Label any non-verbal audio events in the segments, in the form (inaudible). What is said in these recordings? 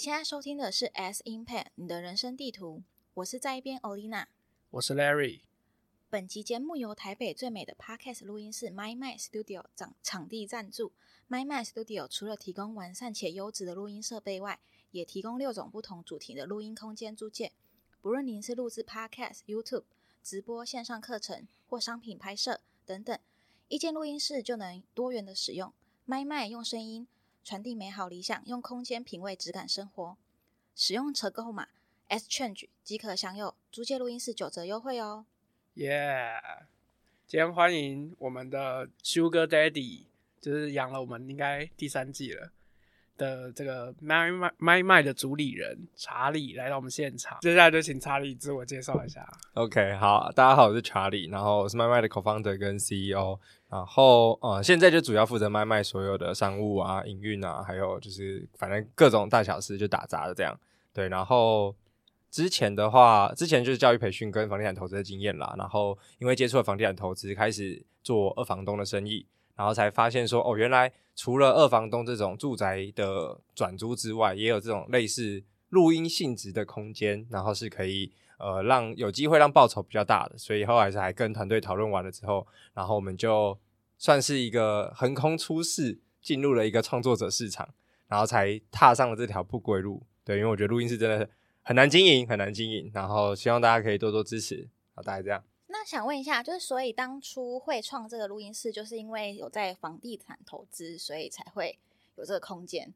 你现在收听的是 S Impact 你的人生地图，我是在一边 Olina，我是 Larry。本集节目由台北最美的 Podcast 录音室 MicMind Studio 场场地赞助。MicMind Studio 除了提供完善且优质的录音设备外，也提供六种不同主题的录音空间租借。不论您是录制 Podcast、YouTube、直播、线上课程或商品拍摄等等，一间录音室就能多元的使用。MicMind 用声音。传递美好理想，用空间品味质感生活。使用折扣码 S Change 即可享有租借录音室九折优惠哦。耶！今天欢迎我们的 Sugar Daddy，就是养了我们应该第三季了的这个 My My My 的主理人查理来到我们现场。接下来就请查理自我介绍一下。OK，好，大家好，我是查理，然后我是 My My 的 Co-founder 跟 CEO。然后，呃，现在就主要负责卖卖所有的商务啊、营运啊，还有就是反正各种大小事就打杂的这样。对，然后之前的话，之前就是教育培训跟房地产投资的经验啦。然后因为接触了房地产投资，开始做二房东的生意，然后才发现说，哦，原来除了二房东这种住宅的转租之外，也有这种类似录音性质的空间，然后是可以。呃，让有机会让报酬比较大的，所以后来是还跟团队讨论完了之后，然后我们就算是一个横空出世，进入了一个创作者市场，然后才踏上了这条不归路。对，因为我觉得录音室真的很难经营，很难经营，然后希望大家可以多多支持。好，大概这样。那想问一下，就是所以当初会创这个录音室，就是因为有在房地产投资，所以才会有这个空间？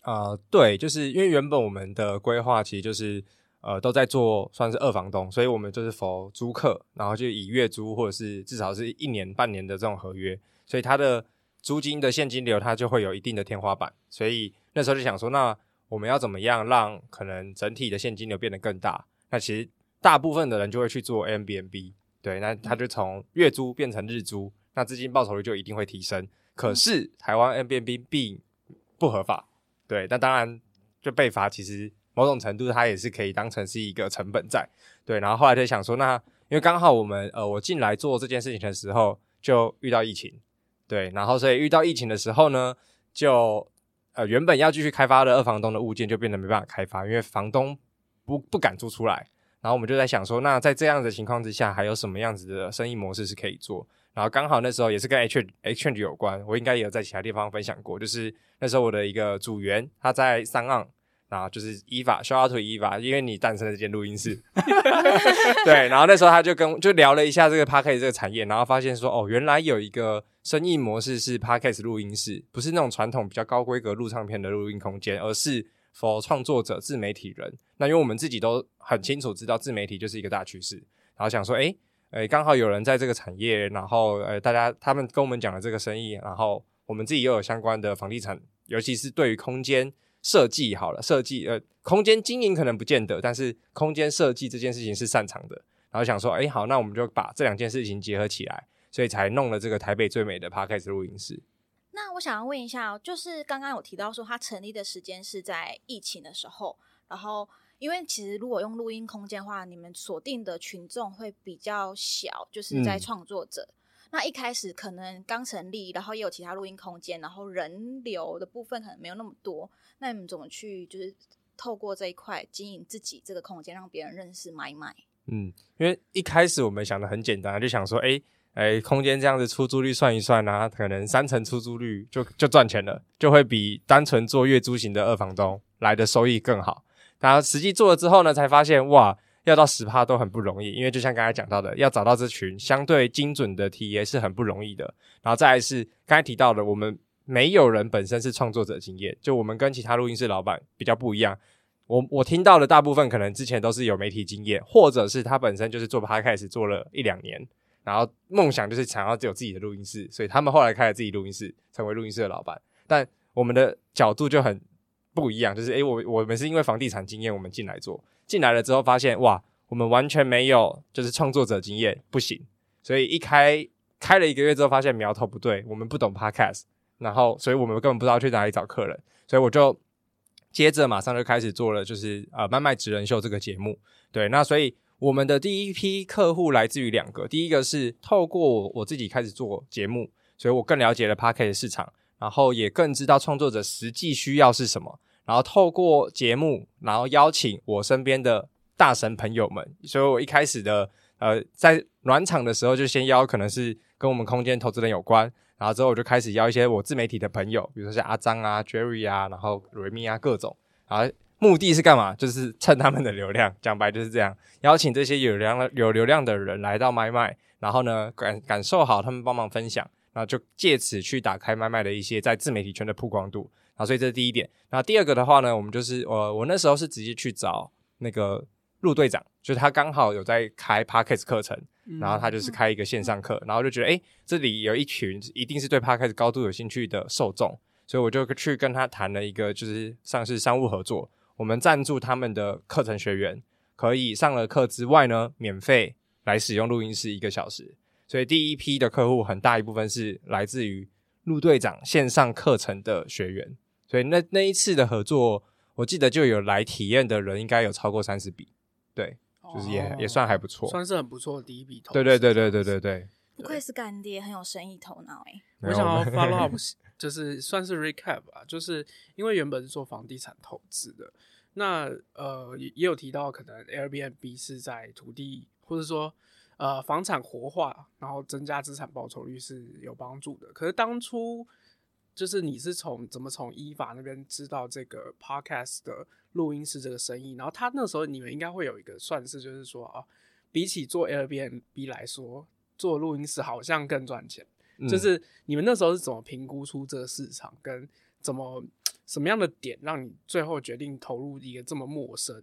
呃，对，就是因为原本我们的规划其实就是。呃，都在做算是二房东，所以我们就是否租客，然后就以月租或者是至少是一年半年的这种合约，所以它的租金的现金流它就会有一定的天花板，所以那时候就想说，那我们要怎么样让可能整体的现金流变得更大？那其实大部分的人就会去做 nbnb 对，那他就从月租变成日租，那资金报酬率就一定会提升。可是台湾 Airbnb 并不合法，对，那当然就被罚，其实。某种程度，它也是可以当成是一个成本在，对。然后后来就想说，那因为刚好我们呃，我进来做这件事情的时候就遇到疫情，对。然后所以遇到疫情的时候呢，就呃原本要继续开发的二房东的物件就变得没办法开发，因为房东不不敢租出来。然后我们就在想说，那在这样的情况之下，还有什么样子的生意模式是可以做？然后刚好那时候也是跟 H H 有关，我应该也有在其他地方分享过，就是那时候我的一个组员他在三岸。然后就是 Eva，shout out to Eva，因为你诞生了这间录音室，(laughs) 对。然后那时候他就跟就聊了一下这个 Podcast 这个产业，然后发现说，哦，原来有一个生意模式是 Podcast 录音室，不是那种传统比较高规格录唱片的录音空间，而是 for 创作者、自媒体人。那因为我们自己都很清楚知道自媒体就是一个大趋势，然后想说，诶，诶，刚好有人在这个产业，然后呃，大家他们跟我们讲了这个生意，然后我们自己又有相关的房地产，尤其是对于空间。设计好了，设计呃，空间经营可能不见得，但是空间设计这件事情是擅长的。然后想说，哎，好，那我们就把这两件事情结合起来，所以才弄了这个台北最美的 Podcast 录音室。那我想要问一下，就是刚刚有提到说，它成立的时间是在疫情的时候，然后因为其实如果用录音空间的话，你们锁定的群众会比较小，就是在创作者。嗯那一开始可能刚成立，然后也有其他录音空间，然后人流的部分可能没有那么多。那你们怎么去就是透过这一块经营自己这个空间，让别人认识 MicMind？嗯，因为一开始我们想的很简单，就想说，哎哎，空间这样子出租率算一算啊，可能三成出租率就就赚钱了，就会比单纯做月租型的二房东来的收益更好。然后实际做了之后呢，才发现哇。要到十趴都很不容易，因为就像刚才讲到的，要找到这群相对精准的 TA 是很不容易的。然后再来是刚才提到的，我们没有人本身是创作者经验，就我们跟其他录音室老板比较不一样。我我听到的大部分可能之前都是有媒体经验，或者是他本身就是做 Podcast 做了一两年，然后梦想就是想要有自己的录音室，所以他们后来开了自己录音室，成为录音室的老板。但我们的角度就很不一样，就是诶，我我们是因为房地产经验，我们进来做。进来了之后发现哇，我们完全没有就是创作者经验，不行。所以一开开了一个月之后，发现苗头不对，我们不懂 Podcast，然后所以我们根本不知道去哪里找客人，所以我就接着马上就开始做了，就是呃麦麦职人秀这个节目。对，那所以我们的第一批客户来自于两个，第一个是透过我自己开始做节目，所以我更了解了 Podcast 市场，然后也更知道创作者实际需要是什么。然后透过节目，然后邀请我身边的大神朋友们。所以我一开始的呃，在暖场的时候就先邀可能是跟我们空间投资人有关，然后之后我就开始邀一些我自媒体的朋友，比如说像阿张啊、Jerry 啊，然后瑞米啊各种。然后目的是干嘛？就是蹭他们的流量，讲白就是这样，邀请这些有流量有流量的人来到麦麦，然后呢感感受好他们帮忙分享，然后就借此去打开麦麦的一些在自媒体圈的曝光度。好，所以这是第一点。然后第二个的话呢，我们就是呃我那时候是直接去找那个陆队长，就是他刚好有在开 Podcast 课程，然后他就是开一个线上课，然后就觉得诶，这里有一群一定是对 Podcast 高度有兴趣的受众，所以我就去跟他谈了一个就是上市商务合作，我们赞助他们的课程学员，可以上了课之外呢，免费来使用录音室一个小时。所以第一批的客户很大一部分是来自于陆队长线上课程的学员。所以那那一次的合作，我记得就有来体验的人应该有超过三十笔，对，就是也、哦、也算还不错，算是很不错的第一笔投资。对对对对对对对，不愧是干爹，很有生意头脑哎。我想要 (laughs) follow up，就是算是 recap 吧，就是因为原本是做房地产投资的，那呃也也有提到可能 Airbnb 是在土地或者说呃房产活化，然后增加资产报酬率是有帮助的。可是当初。就是你是从怎么从依法那边知道这个 podcast 的录音室这个生意，然后他那时候你们应该会有一个算是，就是说啊，比起做 Airbnb 来说，做录音室好像更赚钱。嗯。就是你们那时候是怎么评估出这个市场，跟怎么什么样的点让你最后决定投入一个这么陌生？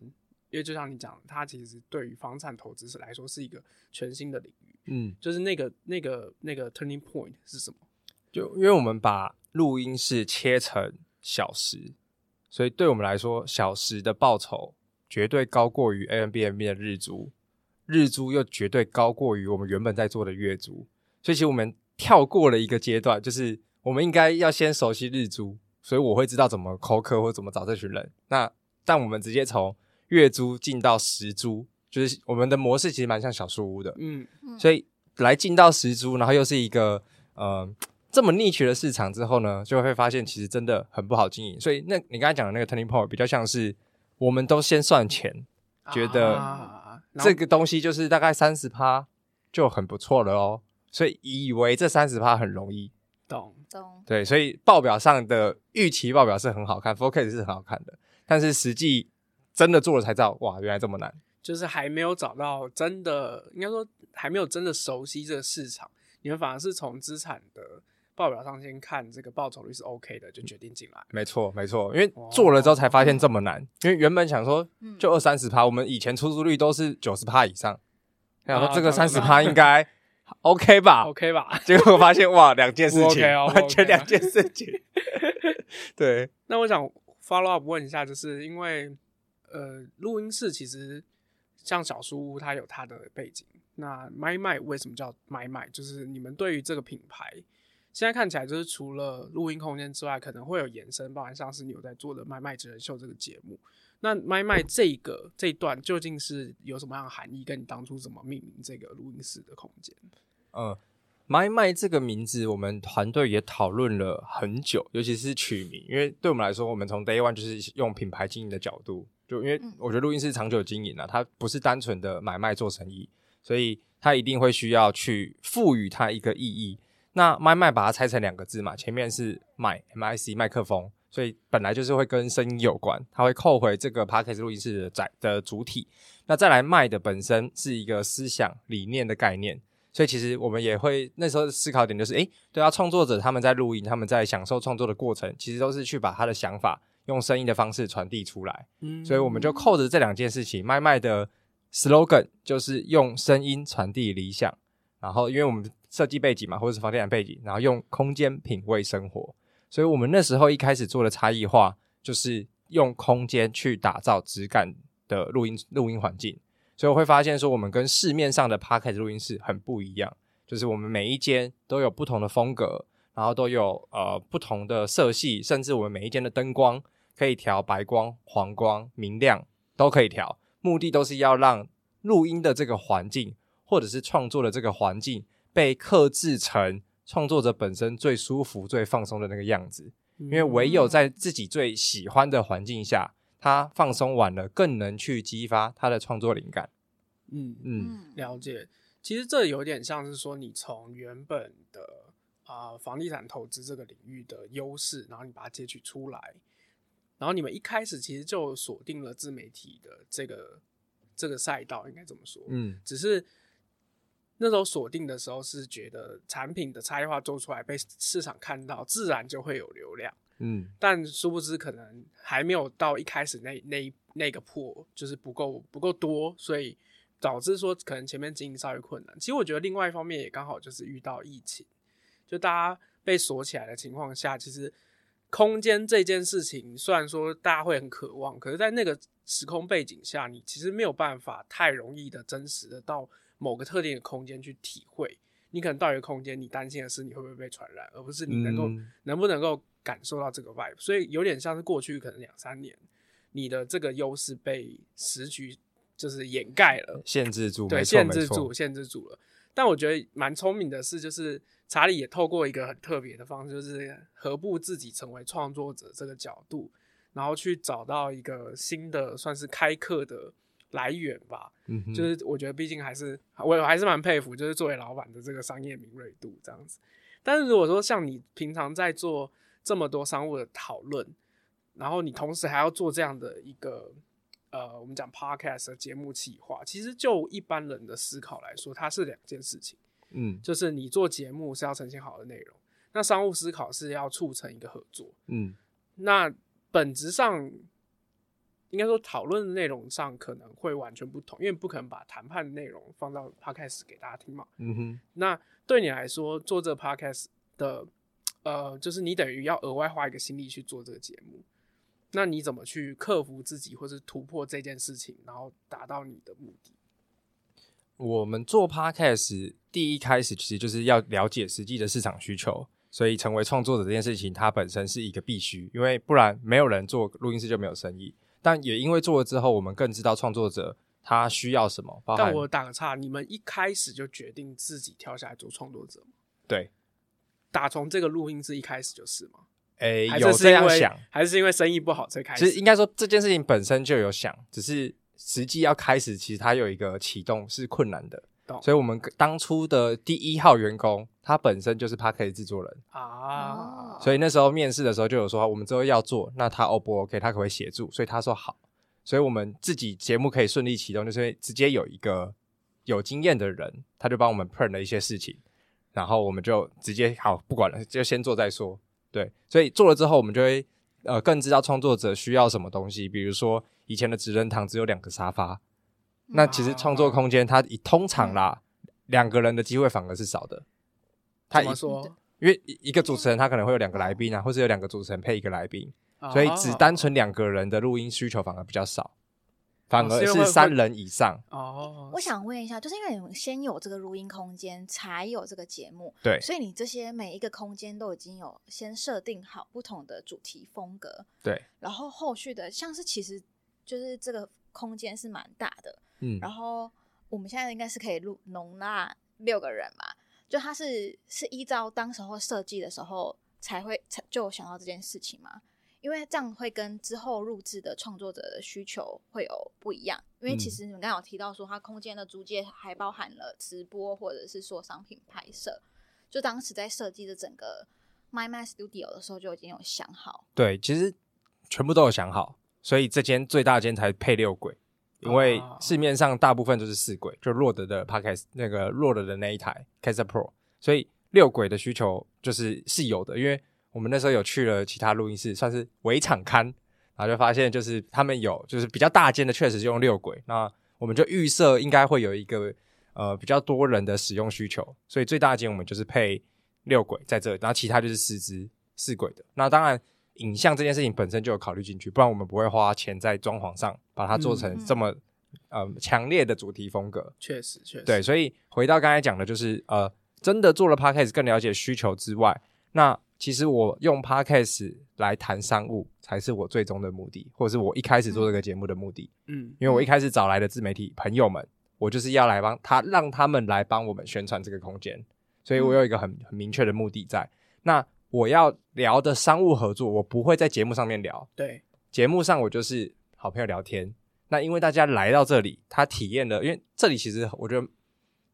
因为就像你讲，它其实对于房产投资者来说是一个全新的领域。嗯，就是那个那个那个 turning point 是什么？就因为我们把录音室切成小时，所以对我们来说，小时的报酬绝对高过于 Airbnb 的日租，日租又绝对高过于我们原本在做的月租。所以其实我们跳过了一个阶段，就是我们应该要先熟悉日租，所以我会知道怎么扣客或怎么找这群人。那但我们直接从月租进到十租，就是我们的模式其实蛮像小树屋的，嗯，所以来进到十租，然后又是一个呃。这么 niche 的市场之后呢，就会发现其实真的很不好经营。所以那你刚才讲的那个 turning point 比较像是，我们都先算钱，啊、觉得这个东西就是大概三十趴就很不错了哦。所以以为这三十趴很容易，懂懂。对，所以报表上的预期报表是很好看，forecast 是很好看的，但是实际真的做了才知道，哇，原来这么难。就是还没有找到真的，应该说还没有真的熟悉这个市场，你们反而是从资产的。报表上先看这个报酬率是 OK 的，就决定进来。没错，没错，因为做了之后才发现这么难。因为原本想说就二三十趴，我们以前出租率都是九十趴以上，想说这个三十趴应该 OK 吧？OK 吧？(laughs) 结果发现哇，两件事情，完全两件事情。(laughs) 对，那我想 follow up 问一下，就是因为呃，录音室其实像小书屋，它有它的背景。那麦麦为什么叫麦麦？就是你们对于这个品牌。现在看起来就是除了录音空间之外，可能会有延伸，包含像是你有在做的《麦麦真人秀》这个节目。那麦麦这个这一段究竟是有什么样的含义？跟你当初怎么命名这个录音室的空间？嗯，麦麦这个名字，我们团队也讨论了很久，尤其是取名，因为对我们来说，我们从 Day One 就是用品牌经营的角度，就因为我觉得录音室长久经营啊，它不是单纯的买卖做生意，所以它一定会需要去赋予它一个意义。那麦麦把它拆成两个字嘛，前面是麦 M I C 麦克风，所以本来就是会跟声音有关，它会扣回这个 Podcast 录音室的载的主体。那再来麦的本身是一个思想理念的概念，所以其实我们也会那时候思考点就是，诶，对啊，创作者他们在录音，他们在享受创作的过程，其实都是去把他的想法用声音的方式传递出来。嗯，所以我们就扣着这两件事情，麦麦的 slogan 就是用声音传递理想，然后因为我们。设计背景嘛，或者是房地产背景，然后用空间品味生活，所以我们那时候一开始做的差异化，就是用空间去打造质感的录音录音环境。所以我会发现说，我们跟市面上的 Podcast 录音室很不一样，就是我们每一间都有不同的风格，然后都有呃不同的色系，甚至我们每一间的灯光可以调白光、黄光、明亮都可以调，目的都是要让录音的这个环境，或者是创作的这个环境。被克制成创作者本身最舒服、最放松的那个样子，因为唯有在自己最喜欢的环境下，他放松完了，更能去激发他的创作灵感。嗯嗯，了解。其实这有点像是说，你从原本的啊、呃、房地产投资这个领域的优势，然后你把它截取出来，然后你们一开始其实就锁定了自媒体的这个这个赛道，应该怎么说？嗯，只是那时候锁定的时候是觉得产品的差异化做出来被市场看到，自然就会有流量。嗯，但殊不知可能还没有到一开始那那那个破，就是不够不够多，所以。导致说可能前面经营稍微困难，其实我觉得另外一方面也刚好就是遇到疫情，就大家被锁起来的情况下，其实空间这件事情虽然说大家会很渴望，可是在那个时空背景下，你其实没有办法太容易的真实的到某个特定的空间去体会。你可能到一个空间，你担心的是你会不会被传染，而不是你能够、嗯、能不能够感受到这个 vibe。所以有点像是过去可能两三年，你的这个优势被时局。就是掩盖了，限制住，对，限制住，限制住了。但我觉得蛮聪明的是，就是查理也透过一个很特别的方式，就是何不自己成为创作者这个角度，然后去找到一个新的算是开课的来源吧。嗯，就是我觉得毕竟还是我还是蛮佩服，就是作为老板的这个商业敏锐度这样子。但是如果说像你平常在做这么多商务的讨论，然后你同时还要做这样的一个。呃，我们讲 podcast 的节目企划，其实就一般人的思考来说，它是两件事情。嗯，就是你做节目是要呈现好的内容，那商务思考是要促成一个合作。嗯，那本质上应该说讨论的内容上可能会完全不同，因为不可能把谈判的内容放到 podcast 给大家听嘛。嗯哼，那对你来说做这个 podcast 的，呃，就是你等于要额外花一个心力去做这个节目。那你怎么去克服自己，或是突破这件事情，然后达到你的目的？我们做 Podcast 第一开始其实就是要了解实际的市场需求，所以成为创作者这件事情，它本身是一个必须，因为不然没有人做录音室就没有生意。但也因为做了之后，我们更知道创作者他需要什么。但我打个岔，你们一开始就决定自己跳下来做创作者吗？对，打从这个录音室一开始就是吗？诶、欸，有这样想，还是因为生意不好才开始？其实应该说这件事情本身就有想，只是实际要开始，其实它有一个启动是困难的。懂所以我们当初的第一号员工，他本身就是 p a r k e 制作人啊。所以那时候面试的时候就有说，我们之后要做，那他 O 不 OK？他可不可以协助？所以他说好。所以我们自己节目可以顺利启动，就是直接有一个有经验的人，他就帮我们 plan 了一些事情，然后我们就直接好不管了，就先做再说。对，所以做了之后，我们就会呃更知道创作者需要什么东西。比如说以前的职人堂只有两个沙发，那其实创作空间它以通常啦，两、嗯、个人的机会反而是少的。他怎么说？因为一个主持人他可能会有两个来宾啊，或者有两个主持人配一个来宾，所以只单纯两个人的录音需求反而比较少。反而是三人以上哦。我想问一下，就是因为你们先有这个录音空间，才有这个节目，对，所以你这些每一个空间都已经有先设定好不同的主题风格，对。然后后续的，像是其实就是这个空间是蛮大的，嗯。然后我们现在应该是可以录容纳六个人嘛？就它是是依照当时候设计的时候才会才就想到这件事情吗？因为这样会跟之后录制的创作者的需求会有不一样。因为其实你们刚刚有提到说，它空间的租借还包含了直播或者是说商品拍摄。就当时在设计的整个 MicMind Studio 的时候就已经有想好。对，其实全部都有想好，所以这间最大间才配六轨，因为市面上大部分都是四轨，就 Rode 的 Podcast 那个 Rode 的那一台 Caster Pro，所以六轨的需求就是是有的，因为。我们那时候有去了其他录音室，算是围场刊，然后就发现就是他们有就是比较大间的，确实是用六轨。那我们就预设应该会有一个呃比较多人的使用需求，所以最大间我们就是配六轨在这里，然后其他就是四支四轨的。那当然影像这件事情本身就有考虑进去，不然我们不会花钱在装潢上把它做成这么、嗯、呃强烈的主题风格。确实，确实对。所以回到刚才讲的，就是呃真的做了 Podcast 更了解需求之外，那。其实我用 Podcast 来谈商务才是我最终的目的，或者是我一开始做这个节目的目的。嗯，因为我一开始找来的自媒体朋友们，我就是要来帮他，让他们来帮我们宣传这个空间，所以我有一个很很明确的目的在。那我要聊的商务合作，我不会在节目上面聊。对，节目上我就是好朋友聊天。那因为大家来到这里，他体验了，因为这里其实我觉得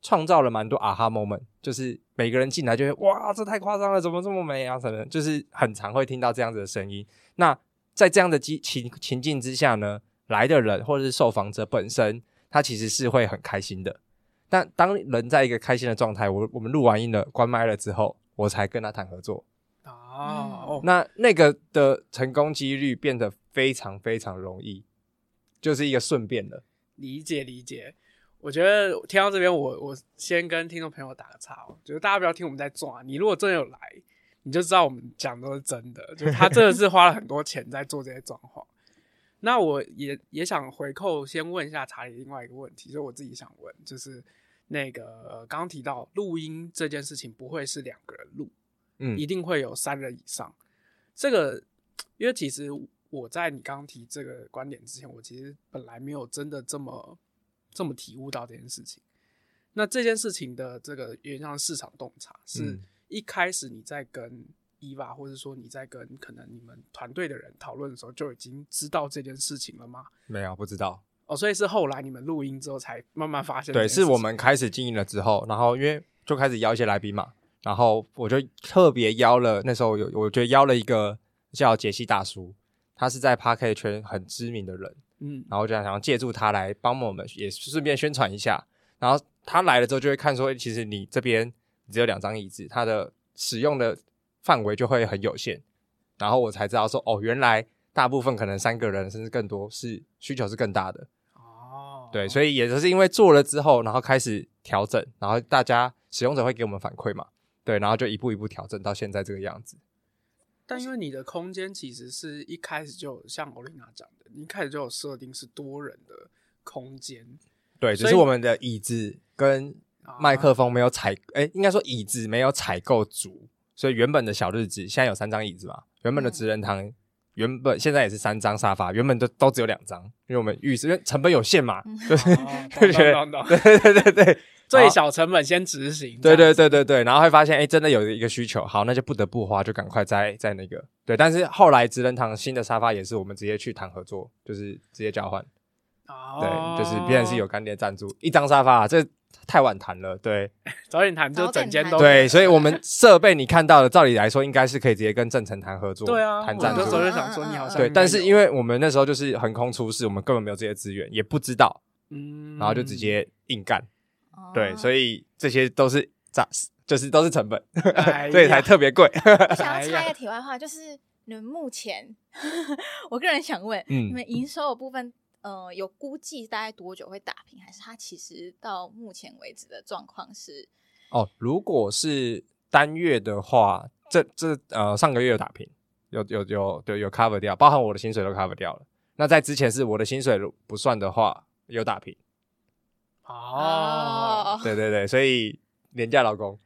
创造了蛮多 aha moment，就是每个人进来就会哇，这太夸张了，怎么这么美啊？什么？就是很常会听到这样子的声音。那在这样的情情情境之下呢，来的人或者是受访者本身，他其实是会很开心的。但当人在一个开心的状态，我我们录完音了，关麦了之后，我才跟他谈合作。哦，那那个的成功几率变得非常非常容易，就是一个顺便的。理解理解，我觉得听到这边，我我先跟听众朋友打个岔哦，就是大家不要听我们在装，你如果真的有来，你就知道我们讲的都是真的，就是他真的是花了很多钱在做这些装潢。那我也也想回扣，先问一下查理另外一个问题，就是我自己想问，就是那个刚刚、呃、提到录音这件事情不会是两个人录，嗯，一定会有三人以上。这个，因为其实我在你刚刚提这个观点之前，我其实本来没有真的这么这么体悟到这件事情。那这件事情的这个有点像市场洞察，是一开始你在跟。伊娃，或者说你在跟可能你们团队的人讨论的时候，就已经知道这件事情了吗？没有，不知道。哦，所以是后来你们录音之后才慢慢发现。对，是我们开始经营了之后，然后因为就开始邀一些来宾嘛，然后我就特别邀了，那时候有我觉得邀了一个叫杰西大叔，他是在 Parker 圈很知名的人，嗯，然后就想想借助他来帮我们，也顺便宣传一下。然后他来了之后，就会看说，其实你这边只有两张椅子，它的使用的。范围就会很有限，然后我才知道说，哦，原来大部分可能三个人甚至更多是需求是更大的哦，对，所以也就是因为做了之后，然后开始调整，然后大家使用者会给我们反馈嘛，对，然后就一步一步调整到现在这个样子。但因为你的空间其实是一开始就像欧丽娜讲的，你一开始就有设定是多人的空间，对，只是我们的椅子跟麦克风没有采，哎，应该说椅子没有采购足。所以原本的小日子现在有三张椅子嘛？原本的职人堂原本现在也是三张沙发，原本都都只有两张，因为我们浴室因为成本有限嘛，就是对对对对对，最小成本先执行，对对对对对，然后会发现哎，真的有一个需求，好，那就不得不花，就赶快在在那个对，但是后来职人堂新的沙发也是我们直接去谈合作，就是直接交换，对，就是别人是有干爹赞助一张沙发，这。太晚谈了，对，(laughs) 早点谈就整间都对，所以我们 (laughs) 设备你看到的，照理来说应该是可以直接跟正成谈合作，对啊，谈赞助。那时候就想说你好像对，但是因为我们那时候就是横空出世，我们根本没有这些资源，也不知道，嗯，然后就直接硬干，对，所以这些都是杂，就是都是成本，所以才特别贵。我想要 (laughs) 插一个题外话，就是你们目前，(laughs) 我个人想问，你们营收的部分。呃，有估计大概多久会打平？还是它其实到目前为止的状况是？哦，如果是单月的话，这这呃上个月有打平，有有有对有 cover 掉，包含我的薪水都 cover 掉了。那在之前是我的薪水不算的话，有打平。哦，对对对，所以廉价劳工，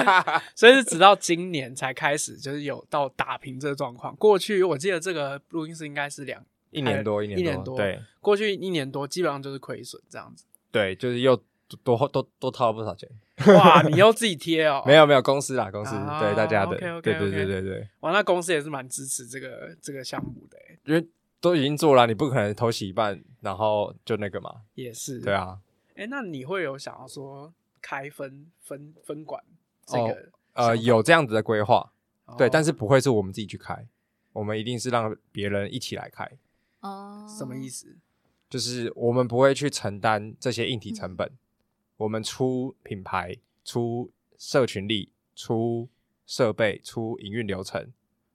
(laughs) 所以是直到今年才开始就是有到打平这个状况。过去我记得这个录音室应该是两。一年多，一年多，一年多，对，过去一年多基本上就是亏损这样子。对，就是又多多多掏了不少钱。哇，你又自己贴哦？(laughs) 没有没有，公司啦，公司对大家的，对对对对对。哇，那公司也是蛮支持这个这个项目的，因为都已经做了，你不可能头洗一半，然后就那个嘛。也是。对啊。哎，那你会有想要说开分分分管这个？呃，有这样子的规划，对，但是不会是我们自己去开，我们一定是让别人一起来开。哦，什么意思？就是我们不会去承担这些硬体成本，嗯、我们出品牌、出社群力、出设备、出营运流程，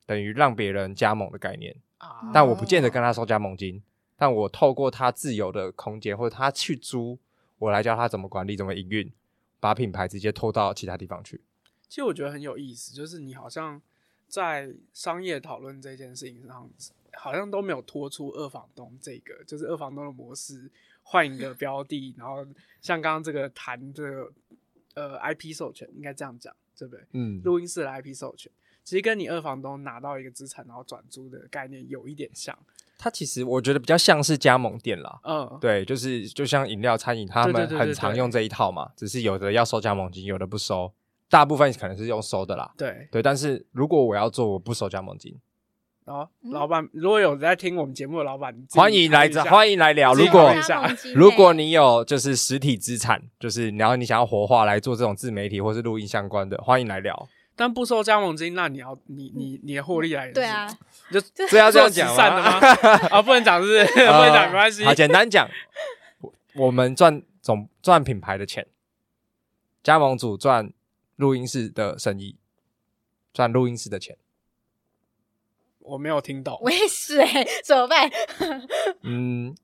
等于让别人加盟的概念。啊、但我不见得跟他收加盟金，但我透过他自由的空间或者他去租，我来教他怎么管理、怎么营运，把品牌直接拖到其他地方去。其实我觉得很有意思，就是你好像在商业讨论这件事情上。好像都没有拖出二房东这个，就是二房东的模式，换一个标的，然后像刚刚这个谈这个呃 IP 授权，应该这样讲，对不对？嗯，录音室的 IP 授权，其实跟你二房东拿到一个资产然后转租的概念有一点像。它其实我觉得比较像是加盟店啦。嗯，对，就是就像饮料餐饮，他们很常用这一套嘛，只是有的要收加盟金，有的不收。大部分可能是用收的啦。对对，但是如果我要做，我不收加盟金。哦，老板，如果有在听我们节目的老板，欢迎来欢迎来聊。如果如果你有就是实体资产，就是然后你想要活化来做这种自媒体或是录音相关的，欢迎来聊。但不收加盟金，那你要你你你的获利来源？对啊，(laughs) 就这要这样讲吗？(laughs) 啊，不能讲是不是？(laughs) 不能讲没关系。好，简单讲，我们赚总赚品牌的钱，加盟主赚录音室的生意，赚录音室的钱。我没有听懂，我也是哎，怎么办？嗯，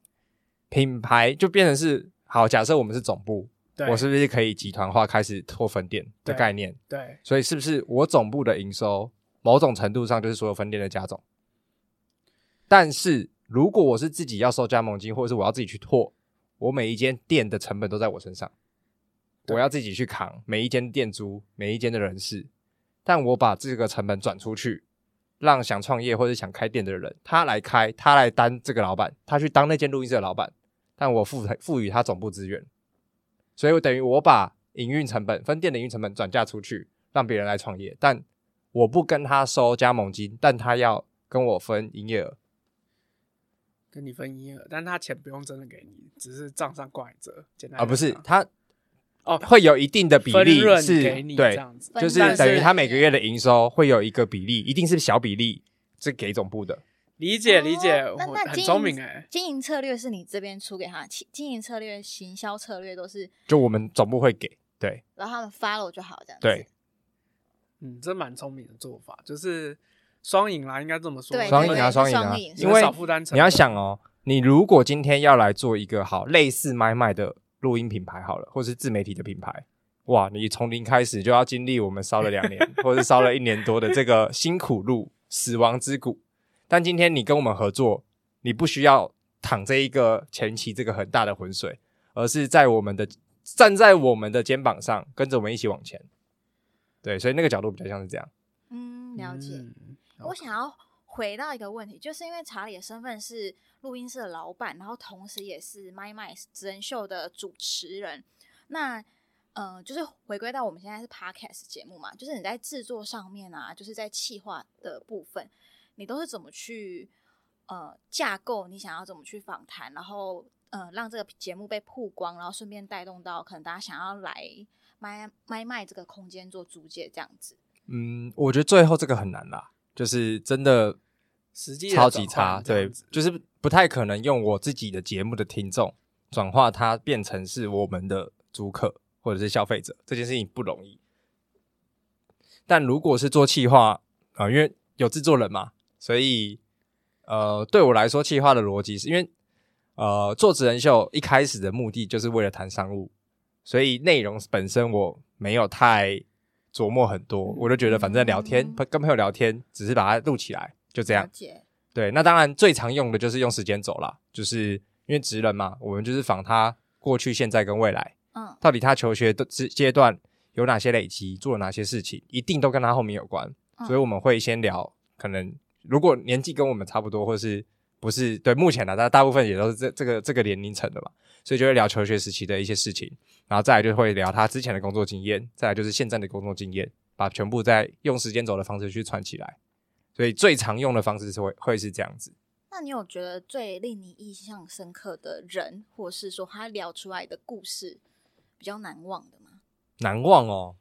品牌就变成是好，假设我们是总部，对我是不是可以集团化开始拓分店的概念？对，对所以是不是我总部的营收某种程度上就是所有分店的加总？但是如果我是自己要收加盟金，或者是我要自己去拓，我每一间店的成本都在我身上，我要自己去扛每一间店租，每一间的人事，但我把这个成本转出去。让想创业或者想开店的人，他来开，他来当这个老板，他去当那间录音室的老板，但我赋赋予他总部资源，所以我等于我把营运成本、分店的营运成本转嫁出去，让别人来创业，但我不跟他收加盟金，但他要跟我分营业额，跟你分营业额，但他钱不用真的给你，只是账上挂一折，简单啊，不是他。哦，会有一定的比例是给你对，这样子，就是等于他每个月的营收会有一个比例，一定是小比例是给总部的。理解理解，哦、那那很聪明哎。经营策略是你这边出给他，经营策略、行销策略都是就我们总部会给，对，然后他们 follow 就好这样子。对，嗯，这蛮聪明的做法，就是双赢啦，应该这么说。双赢啊，双赢啊，因为你要想哦，你如果今天要来做一个好类似买卖的。录音品牌好了，或是自媒体的品牌，哇！你从零开始就要经历我们烧了两年，(laughs) 或者烧了一年多的这个辛苦路、死亡之谷。但今天你跟我们合作，你不需要淌这一个前期这个很大的浑水，而是在我们的站在我们的肩膀上，跟着我们一起往前。对，所以那个角度比较像是这样。嗯，了解。嗯 okay. 我想要回到一个问题，就是因为查理的身份是。录音室的老板，然后同时也是《My My 真人秀》的主持人。那，呃，就是回归到我们现在是 Podcast 节目嘛，就是你在制作上面啊，就是在企划的部分，你都是怎么去呃架构？你想要怎么去访谈，然后呃让这个节目被曝光，然后顺便带动到可能大家想要来卖卖卖这个空间做租借这样子。嗯，我觉得最后这个很难啦，就是真的。实际超级差，对，就是不太可能用我自己的节目的听众转化它变成是我们的租客或者是消费者，这件事情不容易。但如果是做企划啊、呃，因为有制作人嘛，所以呃，对我来说，企划的逻辑是因为呃，做职人秀一开始的目的就是为了谈商务，所以内容本身我没有太琢磨很多，我就觉得反正聊天，嗯、跟朋友聊天，只是把它录起来。就这样，对，那当然最常用的就是用时间走啦，就是因为职人嘛，我们就是仿他过去、现在跟未来，嗯，到底他求学的阶阶段有哪些累积，做了哪些事情，一定都跟他后面有关，所以我们会先聊，可能如果年纪跟我们差不多，或是不是对目前的，大大部分也都是这这个这个年龄层的嘛，所以就会聊求学时期的一些事情，然后再来就会聊他之前的工作经验，再来就是现在的工作经验，把全部在用时间轴的方式去串起来。所以最常用的方式是会会是这样子。那你有觉得最令你印象深刻的人，或是说他聊出来的故事比较难忘的吗？难忘哦，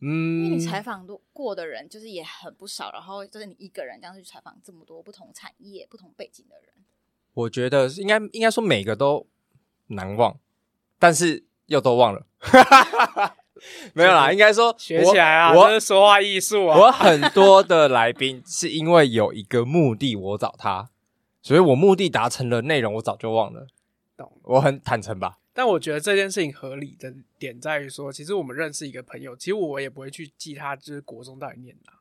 嗯，因为你采访过的人就是也很不少，然后就是你一个人这样去采访这么多不同产业、不同背景的人，我觉得应该应该说每个都难忘，但是又都忘了。(laughs) 没有啦，应该说学起来啊，我这是说话艺术啊。我很多的来宾是因为有一个目的，我找他，所以我目的达成了，内容我早就忘了。懂，我很坦诚吧。但我觉得这件事情合理的点在于说，其实我们认识一个朋友，其实我也不会去记他就是国中到底念哪，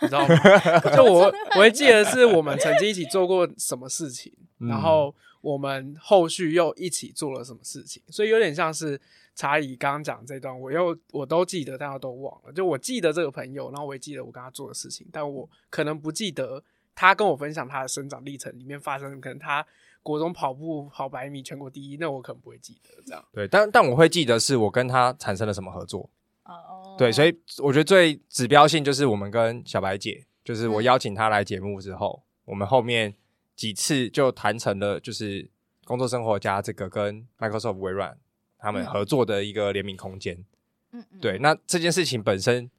你知道吗？就我我会记得是我们曾经一起做过什么事情，然后我们后续又一起做了什么事情，所以有点像是。查理刚刚讲这段，我又我都记得，大家都忘了。就我记得这个朋友，然后我也记得我跟他做的事情，但我可能不记得他跟我分享他的生长历程里面发生，可能他国中跑步跑百米全国第一，那我可能不会记得这样。对，但但我会记得是我跟他产生了什么合作，哦，对，所以我觉得最指标性就是我们跟小白姐，就是我邀请她来节目之后，嗯、我们后面几次就谈成了，就是工作生活家这个跟 Microsoft 微软他们合作的一个联名空间。嗯，对，那这件事情本身，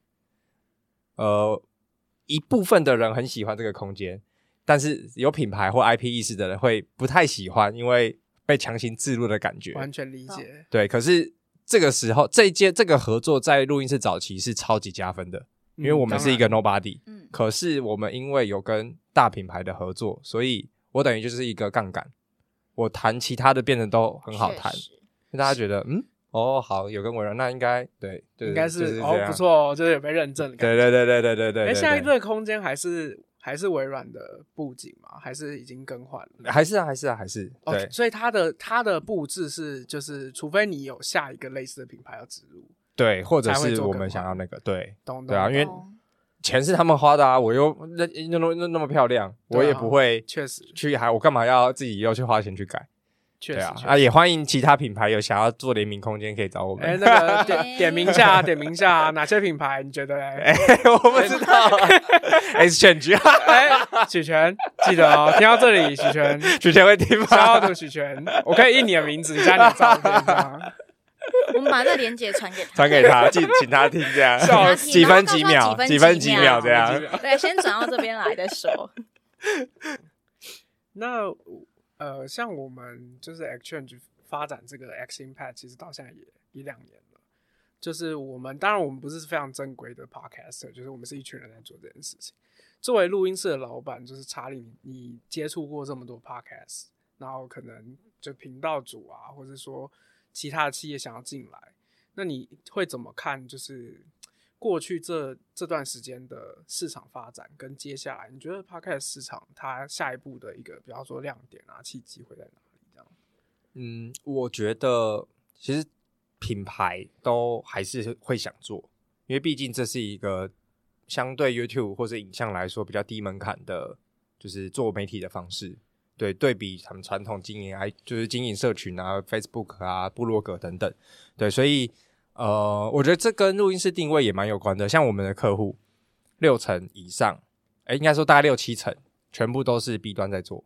呃，一部分的人很喜欢这个空间，但是有品牌或 IP 意识的人会不太喜欢，因为被强行置入的感觉。完全理解。对，可是。这个时候，这一届这个合作在录音室早期是超级加分的，因为我们是一个 nobody，嗯，可是我们因为有跟大品牌的合作，所以我等于就是一个杠杆，我谈其他的变得都很好谈，让大家觉得嗯，哦，好，有跟微软，那应该对，对，应该是，就是哦，不错，哦就是有被认证的感觉，对对对对对对对。哎，现在这个空间还是。还是微软的布景吗？还是已经更换了？还是啊，还是啊，还是。对，okay, 所以它的它的布置是，就是除非你有下一个类似的品牌要植入，对，或者是我们想要那个，对，懂懂对啊，因为钱是他们花的啊，我又那那那那么漂亮，我也不会确实去还，我干嘛要自己又去花钱去改？对啊，啊也欢迎其他品牌有想要做联名空间可以找我们。哎，那个 (laughs) 点点名下，点名下，哪些品牌你觉得？(laughs) 哎，我不知道。(laughs) 哎，选举啊！哎，许权，记得哦，听到这里，许权，许权会听吗？消毒许权，我可以印你的名字，加你的照片，我们把这链接传给他，传给他，请请他听这样，几分几秒，几分几秒这样。对，先转到这边来再说。那。呃，像我们就是 Exchange 发展这个 X Impact，其实到现在也一两年了。就是我们当然我们不是非常正规的 Podcast，就是我们是一群人在做这件事情。作为录音室的老板，就是查理，你接触过这么多 Podcast，然后可能就频道主啊，或者说其他的企业想要进来，那你会怎么看？就是。过去这这段时间的市场发展跟接下来，你觉得 Podcast 市场它下一步的一个，比方说亮点啊、契机会在哪里？这样？嗯，我觉得其实品牌都还是会想做，因为毕竟这是一个相对 YouTube 或者影像来说比较低门槛的，就是做媒体的方式。对，对比他们传统经营，还就是经营社群啊、Facebook 啊、部落格等等。对，所以。呃，我觉得这跟录音室定位也蛮有关的。像我们的客户，六成以上，哎，应该说大概六七成，全部都是 B 端在做，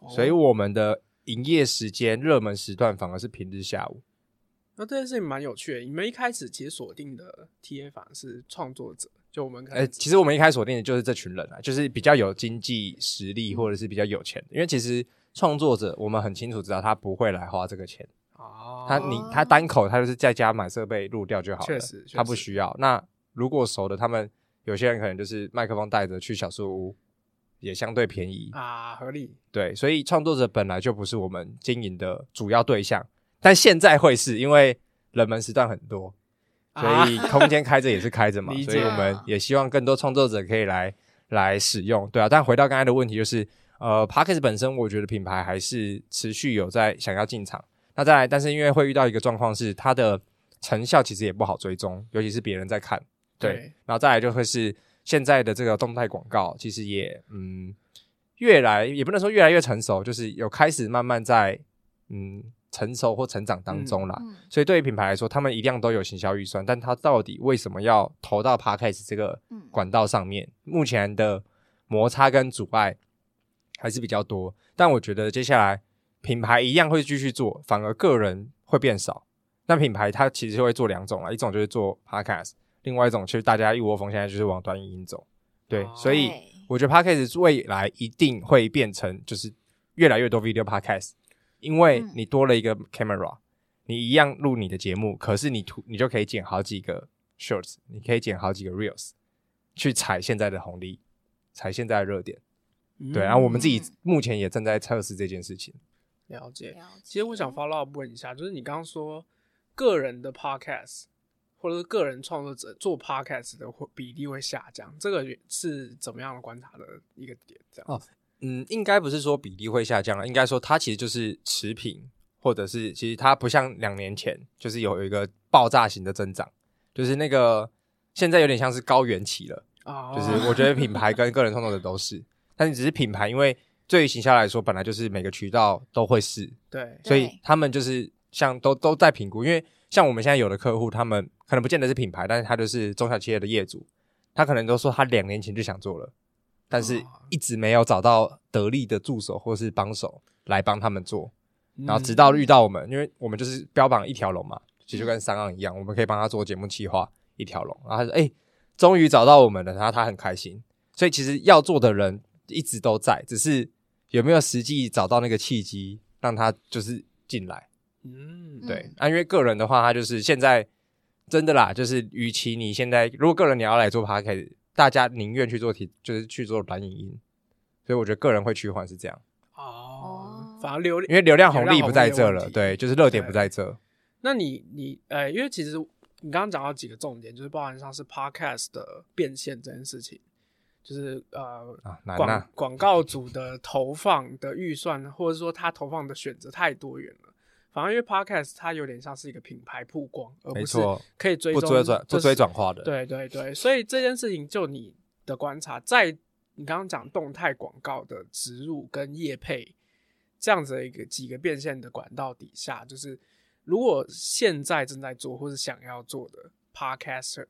哦、所以我们的营业时间热门时段反而是平日下午。那这件事情蛮有趣的。你们一开始其实锁定的 TA 反而是创作者，就我们哎，其实我们一开始锁定的就是这群人啊，就是比较有经济实力或者是比较有钱。因为其实创作者，我们很清楚知道他不会来花这个钱。他你他单口他就是在家买设备录掉就好了，确实，他不需要。那如果熟的，他们有些人可能就是麦克风带着去小树屋，也相对便宜啊，合理。对，所以创作者本来就不是我们经营的主要对象，但现在会是因为冷门时段很多，所以空间开着也是开着 (laughs) 嘛，所以我们也希望更多创作者可以来来使用。对啊，但回到刚才的问题，就是呃，Podcast 本身，我觉得品牌还是持续有在想要进场。那再来，但是因为会遇到一个状况是，它的成效其实也不好追踪，尤其是别人在看，对。对，然后再来就会是现在的这个动态广告，其实也嗯，越来也不能说越来越成熟，就是有开始慢慢在嗯成熟或成长当中啦。嗯、所以对于品牌来说，他们一样都有行销预算，但他到底为什么要投到 Podcast 这个管道上面？嗯、目前的摩擦跟阻碍还是比较多，但我觉得接下来。品牌一样会继续做，反而个人会变少。那品牌它其实会做两种啊，一种就是做 podcast，另外一种其实大家一窝蜂现在就是往短影音走。对，哦、所以我觉得 podcast 未来一定会变成就是越来越多 video podcast，因为你多了一个 camera，、嗯、你一样录你的节目，可是你图你就可以剪好几个 shorts，你可以剪好几个 reels，去踩现在的红利，踩现在的热点。嗯、对，然后我们自己目前也正在测试这件事情。了解，其实我想 follow up 问一下，就是你刚刚说个人的 podcast 或者是个人创作者做 podcast 的比例会下降，这个是怎么样的观察的一个点？这样哦，嗯，应该不是说比例会下降了，应该说它其实就是持平，或者是其实它不像两年前就是有一个爆炸型的增长，就是那个现在有点像是高原期了啊，哦、就是我觉得品牌跟个人创作者都是，但是只是品牌因为。对于行销来说，本来就是每个渠道都会试，对，所以他们就是像都都在评估，因为像我们现在有的客户，他们可能不见得是品牌，但是他就是中小企业的业主，他可能都说他两年前就想做了，但是一直没有找到得力的助手或是帮手来帮他们做，然后直到遇到我们，因为我们就是标榜一条龙嘛，其实就跟三浪一样，我们可以帮他做节目企划一条龙，然后他说：“哎、欸，终于找到我们了。”然后他很开心。所以其实要做的人一直都在，只是有没有实际找到那个契机让他就是进来？嗯，对。那、啊、因为个人的话，他就是现在真的啦，就是与其你现在如果个人你要来做 Podcast，大家宁愿去做题，就是去做短影音。所以我觉得个人会趋缓是这样。哦，反而流因为流量红利不在这了，对，就是热点不在这。那你你呃，因为其实你刚刚讲到几个重点，就是包含上是 Podcast 的变现这件事情。就是呃，广、啊、广告主的投放的预算，或者说他投放的选择太多元了。反而因为 Podcast 它有点像是一个品牌曝光，而不是可以追踪、不追转、不追转化的。对对对，所以这件事情就你的观察，在你刚刚讲动态广告的植入跟业配这样子的一个几个变现的管道底下，就是如果现在正在做或是想要做的 Podcaster，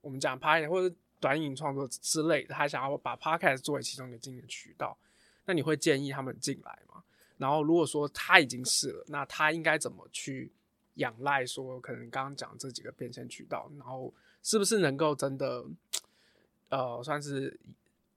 我们讲 Podcast 或者。短影创作之类的，他想要把 Podcast 作为其中一个经营渠道，那你会建议他们进来吗？然后如果说他已经是了，那他应该怎么去仰赖说可能刚刚讲这几个变现渠道，然后是不是能够真的呃算是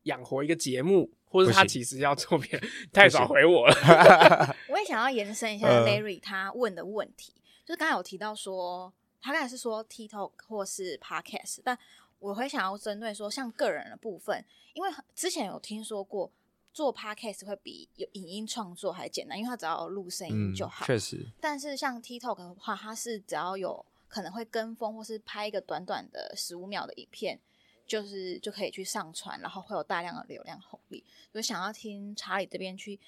养活一个节目，或者他其实要做别 (laughs) 太少回我了。(laughs) 我也想要延伸一下 Larry 他问的问题，呃、就是刚才有提到说他刚才是说 TikTok 或是 Podcast，但我会想要针对说，像个人的部分，因为之前有听说过做 podcast 会比有影音创作还简单，因为它只要录声音就好。确实。但是像 TikTok 的话，它是只要有可能会跟风，或是拍一个短短的十五秒的影片，就是就可以去上传，然后会有大量的流量红利。所以想要听查理这边去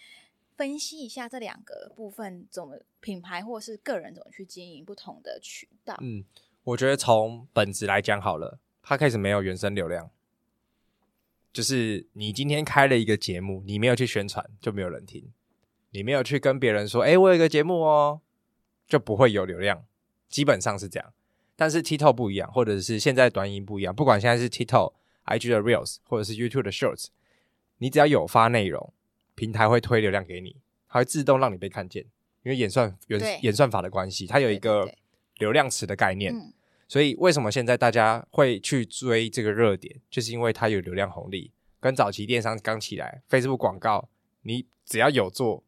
分析一下这两个部分，怎么品牌或是个人怎么去经营不同的渠道。嗯，我觉得从本质来讲好了。他开始没有原生流量，就是你今天开了一个节目，你没有去宣传，就没有人听；你没有去跟别人说，哎、欸，我有一个节目哦，就不会有流量。基本上是这样。但是 TikTok 不一样，或者是现在短音不一样，不管现在是 TikTok、IG 的 Reels，或者是 YouTube 的 Shorts，你只要有发内容，平台会推流量给你，它会自动让你被看见，因为演算演演算法的关系，它有一个流量池的概念。所以为什么现在大家会去追这个热点，就是因为它有流量红利。跟早期电商刚起来，Facebook 广告，你只要有做，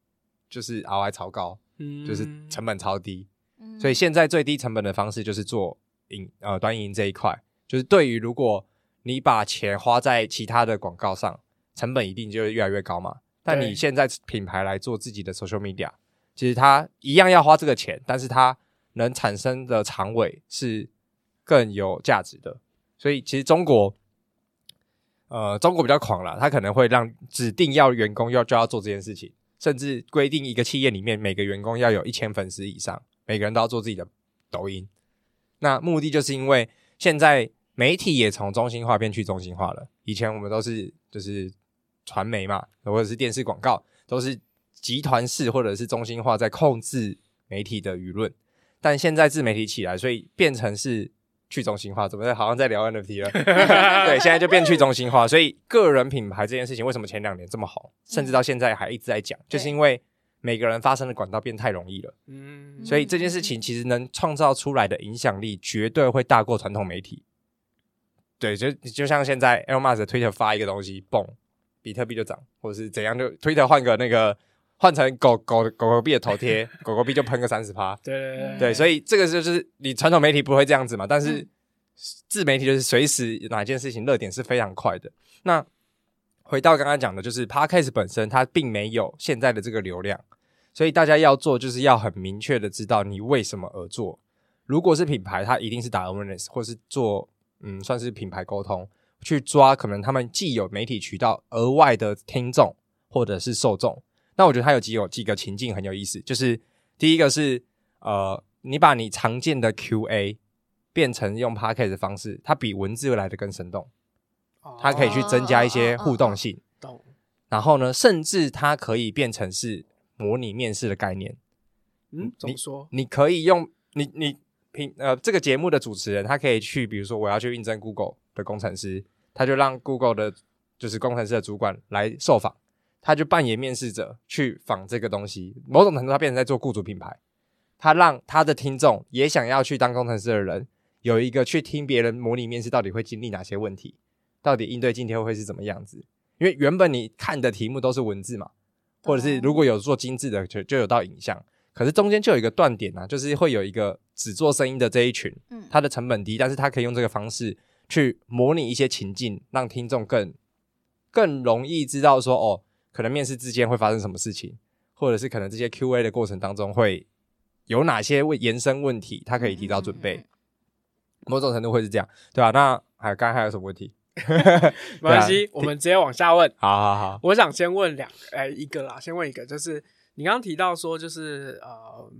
就是 ROI 超高，嗯，就是成本超低。嗯，所以现在最低成本的方式就是做影呃端影音这一块。就是对于如果你把钱花在其他的广告上，成本一定就会越来越高嘛。但你现在品牌来做自己的 social media，其实它一样要花这个钱，但是它能产生的长尾是。更有价值的，所以其实中国，呃，中国比较狂啦，他可能会让指定要员工要就要做这件事情，甚至规定一个企业里面每个员工要有一千粉丝以上，每个人都要做自己的抖音。那目的就是因为现在媒体也从中心化变去中心化了，以前我们都是就是传媒嘛，或者是电视广告，都是集团式或者是中心化在控制媒体的舆论，但现在自媒体起来，所以变成是。去中心化，怎么好像在聊 NFT 了？(laughs) 对，现在就变去中心化，所以个人品牌这件事情为什么前两年这么好，甚至到现在还一直在讲，就是因为每个人发生的管道变太容易了。嗯，所以这件事情其实能创造出来的影响力绝对会大过传统媒体。对，就就像现在 Elon Musk 的 Twitter 发一个东西，嘣，比特币就涨，或者是怎样，就 Twitter 换个那个。换成狗狗狗狗币的头贴，(laughs) 狗狗币就喷个三十趴。对对对，对，所以这个就是你传统媒体不会这样子嘛，但是自媒体就是随时哪件事情热点是非常快的。那回到刚刚讲的，就是 Podcast 本身它并没有现在的这个流量，所以大家要做就是要很明确的知道你为什么而做。如果是品牌，它一定是打 awareness 或是做嗯算是品牌沟通，去抓可能他们既有媒体渠道额外的听众或者是受众。那我觉得它有几有几个情境很有意思，就是第一个是呃，你把你常见的 QA 变成用 Podcast 的方式，它比文字来的更生动，它可以去增加一些互动性。懂。然后呢，甚至它可以变成是模拟面试的概念。嗯，怎么说？你，你可以用你你平呃这个节目的主持人，他可以去，比如说我要去应征 Google 的工程师，他就让 Google 的就是工程师的主管来受访，他就扮演面试者去仿这个东西。某种程度，他变成在做雇主品牌，他让他的听众也想要去当工程师的人，有一个去听别人模拟面试到底会经历哪些问题，到底应对今天会是怎么样子。因为原本你看的题目都是文字嘛，或者是如果有做精致的，就就有到影像。可是中间就有一个断点啊，就是会有一个只做声音的这一群，嗯，它的成本低，但是它可以用这个方式去模拟一些情境，让听众更更容易知道说，哦，可能面试之间会发生什么事情，或者是可能这些 Q&A 的过程当中会有哪些问延伸问题，他可以提早准备。某种程度会是这样，对吧？那还刚才还有什么问题？(laughs) 没关系，我们直接往下问。好好好，我想先问两个，哎，一个啦，先问一个，就是你刚刚提到说，就是呃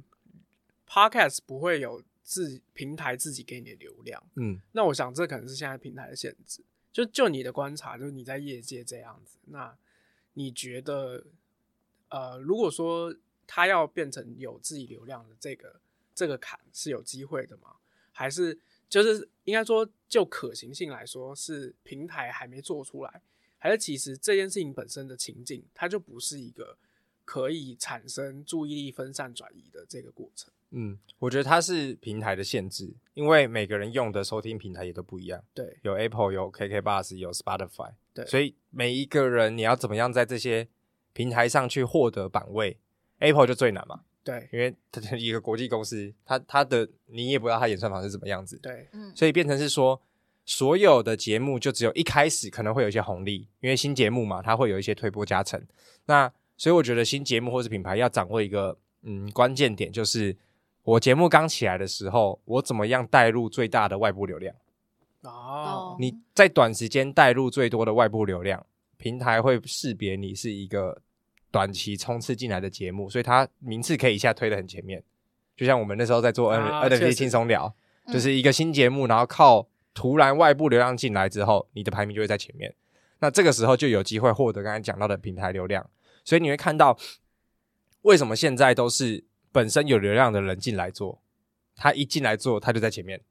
，Podcast 不会有自平台自己给你的流量，嗯，那我想这可能是现在平台的限制。就就你的观察，就是你在业界这样子，那你觉得，呃，如果说他要变成有自己流量的这个这个坎是有机会的吗？还是？就是应该说，就可行性来说，是平台还没做出来，还是其实这件事情本身的情境，它就不是一个可以产生注意力分散转移的这个过程。嗯，我觉得它是平台的限制，因为每个人用的收听平台也都不一样。对，有 Apple，有 KK Bus，有 Spotify。对，所以每一个人你要怎么样在这些平台上去获得版位，Apple 就最难嘛。对，因为它是一个国际公司，它它的你也不知道它演算法是怎么样子。对，嗯，所以变成是说，所有的节目就只有一开始可能会有一些红利，因为新节目嘛，它会有一些推波加成。那所以我觉得新节目或是品牌要掌握一个嗯关键点，就是我节目刚起来的时候，我怎么样带入最大的外部流量。哦，你在短时间带入最多的外部流量，平台会识别你是一个。短期冲刺进来的节目，所以它名次可以一下推得很前面。就像我们那时候在做 N、啊、NFT 轻松聊，就是一个新节目，然后靠突然外部流量进来之后，你的排名就会在前面。那这个时候就有机会获得刚才讲到的平台流量。所以你会看到，为什么现在都是本身有流量的人进来做，他一进来做，他就在前面。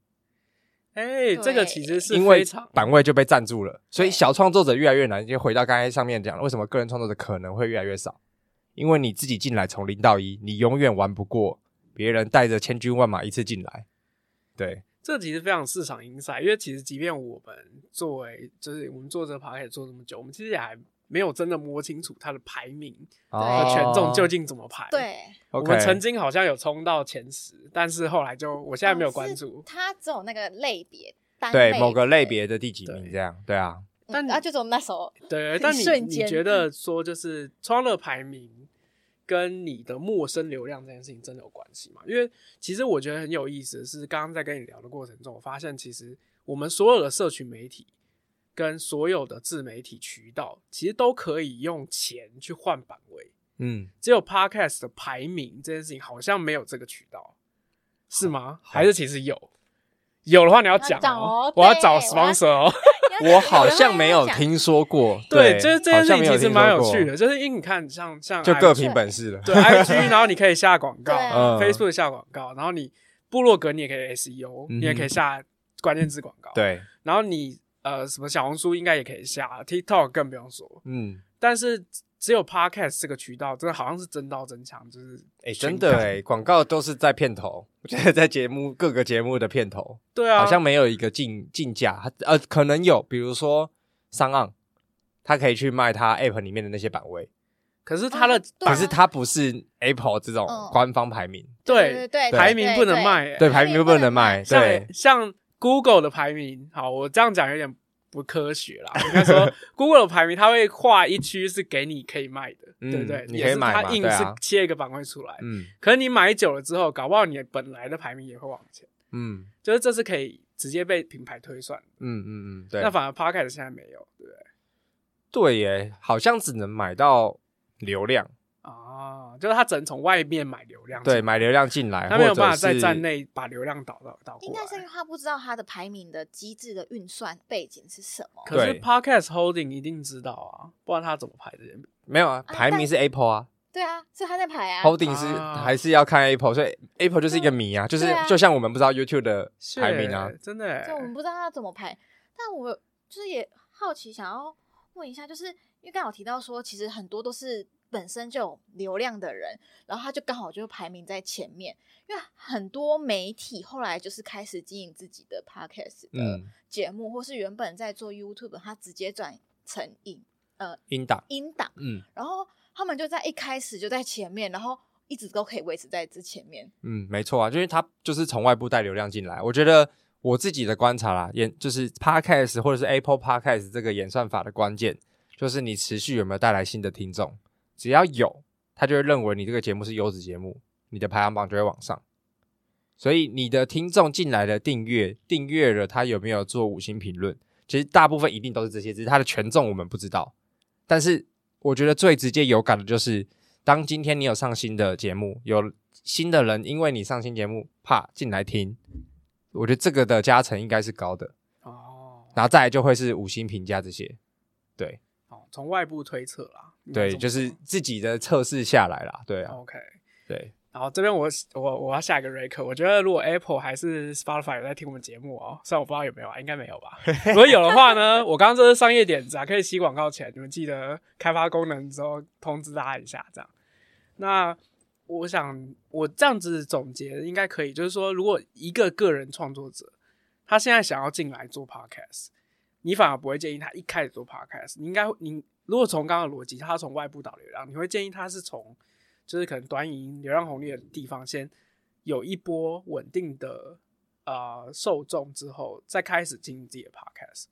哎、欸，这个其实是因为版位就被占住了，所以小创作者越来越难。就回到刚才上面讲了，为什么个人创作者可能会越来越少？因为你自己进来从零到一，你永远玩不过别人带着千军万马一次进来。对，这其实非常市场 insight，因为其实即便我们作为就是我们做这个 podcast 做这么久，我们其实也还。没有真的摸清楚它的排名和权重究竟怎么排。对，我们曾经好像有冲到前十，但是后来就我现在没有关注。它只有那个类别，对某个类别的第几名这样。对啊，但啊，就从那时候。对，但你你觉得说就是创乐排名跟你的陌生流量这件事情真的有关系吗？因为其实我觉得很有意思的是，刚刚在跟你聊的过程中，我发现其实我们所有的社群媒体。跟所有的自媒体渠道，其实都可以用钱去换版位。嗯，只有 Podcast 的排名这件事情好像没有这个渠道，是吗？还是其实有？有的话你要讲哦，我要找 sponsor 哦。(laughs) 我好像没有听说过。对，就是这件事情其实蛮有趣的，就是因为你看，像像就各凭本事了。(laughs) 对，IG，然后你可以下广告，Facebook 下广告，然后你部落格你也可以 SEO，你也可以下关键字广告。对，然后你。呃，什么小红书应该也可以下，TikTok 更不用说。嗯，但是只有 Podcast 这个渠道，真的好像是真刀真枪，就是哎、欸，真的哎，广告都是在片头，我觉得在节目各个节目的片头，对啊，好像没有一个竞竞价，呃，可能有，比如说 SoundOn，他可以去卖他 App 里面的那些版位，可是它的，啊啊、可是它不是 Apple 这种官方排名，对对对，排名不能卖，对，排名不能卖，对，像。Google 的排名，好，我这样讲有点不科学啦。应该说，(laughs) Google 的排名，它会划一区是给你可以卖的，嗯、对不对？你可以买嘛，它硬是切一个板块出来。嗯，可是你买久了之后，搞不好你本来的排名也会往前。嗯，就是这是可以直接被品牌推算。嗯嗯嗯，对。那反而 Podcast 现在没有，对不对？对耶，好像只能买到流量。哦，就是他只能从外面买流量，对，买流量进来，他没有办法在站内把流量导到导过来。应该是因为他不知道他的排名的机制的运算背景是什么。可是 Podcast Holding 一定知道啊，不然他怎么排的？没有啊，排名是 Apple 啊，对啊，是他在排啊。Holding 是还是要看 Apple，所以 Apple 就是一个谜啊，就是就像我们不知道 YouTube 的排名啊，真的，就我们不知道他怎么排。但我就是也好奇，想要问一下，就是因为刚好提到说，其实很多都是本身就有流量的人，然后他就刚好就排名在前面。因为很多媒体后来就是开始经营自己的 Podcast 的节目，嗯、或是原本在做 YouTube，他直接转成影呃音档音档，嗯，然后他们就在一开始就在前面，然后一直都可以维持在这前面。嗯，没错啊，就是他就是从外部带流量进来，我觉得。我自己的观察啦，演就是 Podcast 或者是 Apple Podcast 这个演算法的关键，就是你持续有没有带来新的听众。只要有，他就会认为你这个节目是优质节目，你的排行榜就会往上。所以你的听众进来的订阅，订阅了他有没有做五星评论？其实大部分一定都是这些，只是他的权重我们不知道。但是我觉得最直接有感的就是，当今天你有上新的节目，有新的人因为你上新节目，怕进来听。我觉得这个的加成应该是高的哦，然后再来就会是五星评价这些，对，哦，从外部推测啦，对，就是自己的测试下来啦，对啊，OK，对，然后这边我我我要下一个 Rec，我觉得如果 Apple 还是 Spotify 有在听我们节目哦，虽然我不知道有没有啊，应该没有吧，(laughs) 如果有的话呢，我刚刚这是商业点子啊，可以吸广告钱，你们记得开发功能之后通知大家一下，这样，那。我想，我这样子总结应该可以，就是说，如果一个个人创作者，他现在想要进来做 podcast，你反而不会建议他一开始做 podcast。你应该，你如果从刚刚的逻辑，他从外部导流量，你会建议他是从，就是可能短影音流量红利的地方先有一波稳定的呃受众之后，再开始经营自己的 podcast。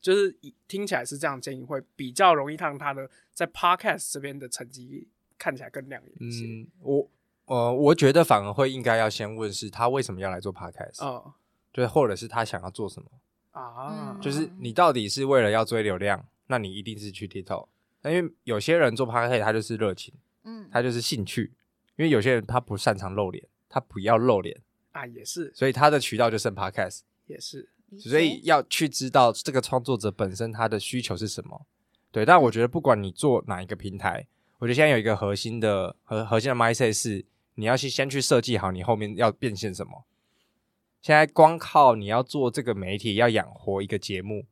就是听起来是这样建议，会比较容易让他的在 podcast 这边的成绩。看起来更亮眼一些。嗯，我呃，我觉得反而会应该要先问是他为什么要来做 podcast，哦，对，或者是他想要做什么啊？就是你到底是为了要追流量，那你一定是去 TikTok。那因为有些人做 podcast 他就是热情，嗯，他就是兴趣。因为有些人他不擅长露脸，他不要露脸啊，也是。所以他的渠道就剩 podcast，也是。所以要去知道这个创作者本身他的需求是什么。对，但我觉得不管你做哪一个平台。我觉得现在有一个核心的核核心的 mindset 是，你要去先去设计好你后面要变现什么。现在光靠你要做这个媒体要养活一个节目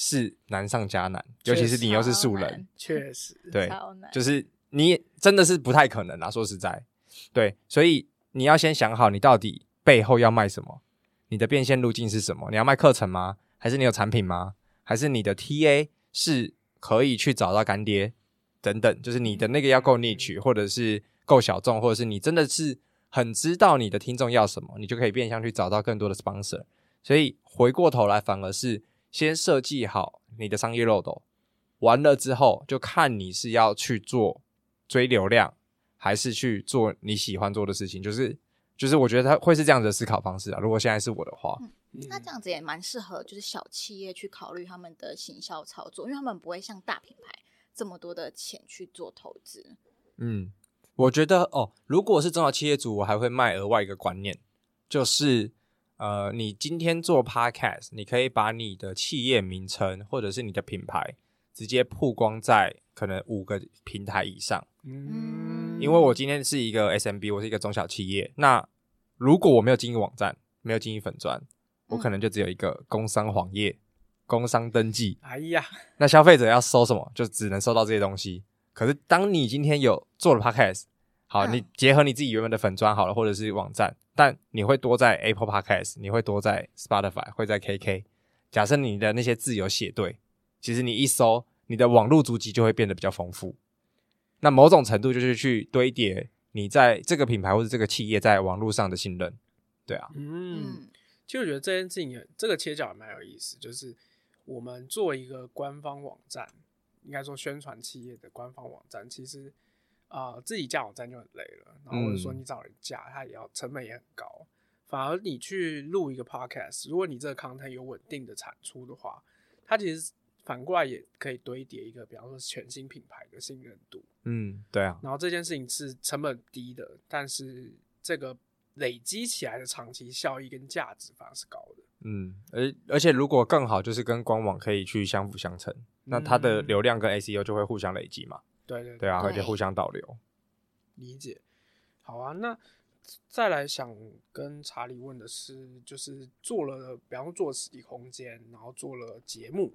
是难上加难，尤其是你又是素人，确实对，就是你真的是不太可能啊。说实在，对，所以你要先想好你到底背后要卖什么，你的变现路径是什么？你要卖课程吗？还是你有产品吗？还是你的 TA 是可以去找到干爹？等等，就是你的那个要够 niche，或者是够小众，或者是你真的是很知道你的听众要什么，你就可以变相去找到更多的 sponsor。所以回过头来，反而是先设计好你的商业漏斗，完了之后就看你是要去做追流量，还是去做你喜欢做的事情。就是就是，我觉得他会是这样子的思考方式啊。如果现在是我的话，嗯，那这样子也蛮适合，就是小企业去考虑他们的行销操作，因为他们不会像大品牌。这么多的钱去做投资，嗯，我觉得哦，如果是中小企业主，我还会卖额外一个观念，就是呃，你今天做 Podcast，你可以把你的企业名称或者是你的品牌直接曝光在可能五个平台以上，嗯，因为我今天是一个 SMB，我是一个中小企业，那如果我没有经营网站，没有经营粉砖，我可能就只有一个工商黄页。工商登记，哎呀，那消费者要搜什么，就只能搜到这些东西。可是，当你今天有做了 Podcast，好，嗯、你结合你自己原本的粉砖好了，或者是网站，但你会多在 Apple Podcast，你会多在 Spotify，会在 KK。假设你的那些字有写对，其实你一搜，你的网络足迹就会变得比较丰富。那某种程度就是去堆叠你在这个品牌或者这个企业在网络上的信任，对啊。嗯，其实我觉得这件事情也，这个切角也蛮有意思，就是。我们做一个官方网站，应该说宣传企业的官方网站，其实啊、呃，自己架网站就很累了，然后或者说你找人架，它也要成本也很高。反而你去录一个 podcast，如果你这个 content 有稳定的产出的话，它其实反过来也可以堆叠一个，比方说全新品牌的信任度。嗯，对啊。然后这件事情是成本低的，但是这个累积起来的长期效益跟价值反而是高的。嗯，而而且如果更好，就是跟官网可以去相辅相成，嗯、那它的流量跟 SEO 就会互相累积嘛。对对对，啊，而且互相导流。理解。好啊，那再来想跟查理问的是，就是做了，比方说做实体空间，然后做了节目，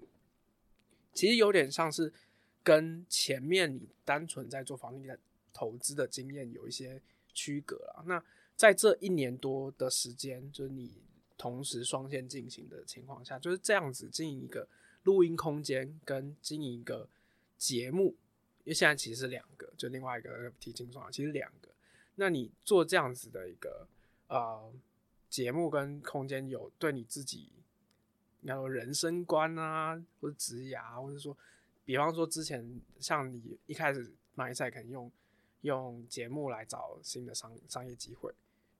其实有点像是跟前面你单纯在做房地产投资的经验有一些区隔啊。那在这一年多的时间，就是你同时双线进行的情况下，就是这样子经营一个录音空间跟经营一个节目，因为现在其实是两个，就另外一个提轻松其实两个。那你做这样子的一个呃节目跟空间，有对你自己，然后人生观啊，或者职涯，或者说，比方说之前像你一开始买菜可能用用节目来找新的商商业机会，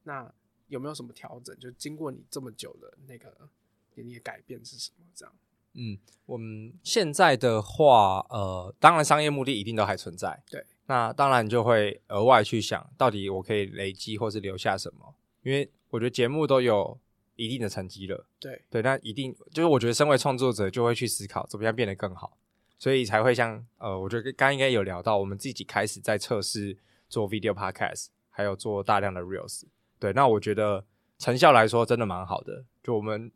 那有没有什么调整？就经过你这么久的那个给你的改变是什么？这样？嗯，我们现在的话，呃，当然商业目的一定都还存在，对。那当然就会额外去想到底我可以累积或是留下什么，因为我觉得节目都有一定的成绩了，对。对，那一定就是我觉得身为创作者就会去思考怎么样变得更好，所以才会像呃，我觉得刚刚应该有聊到，我们自己开始在测试做 video podcast，还有做大量的 reels，对，那我觉得成效来说真的蛮好的，就我们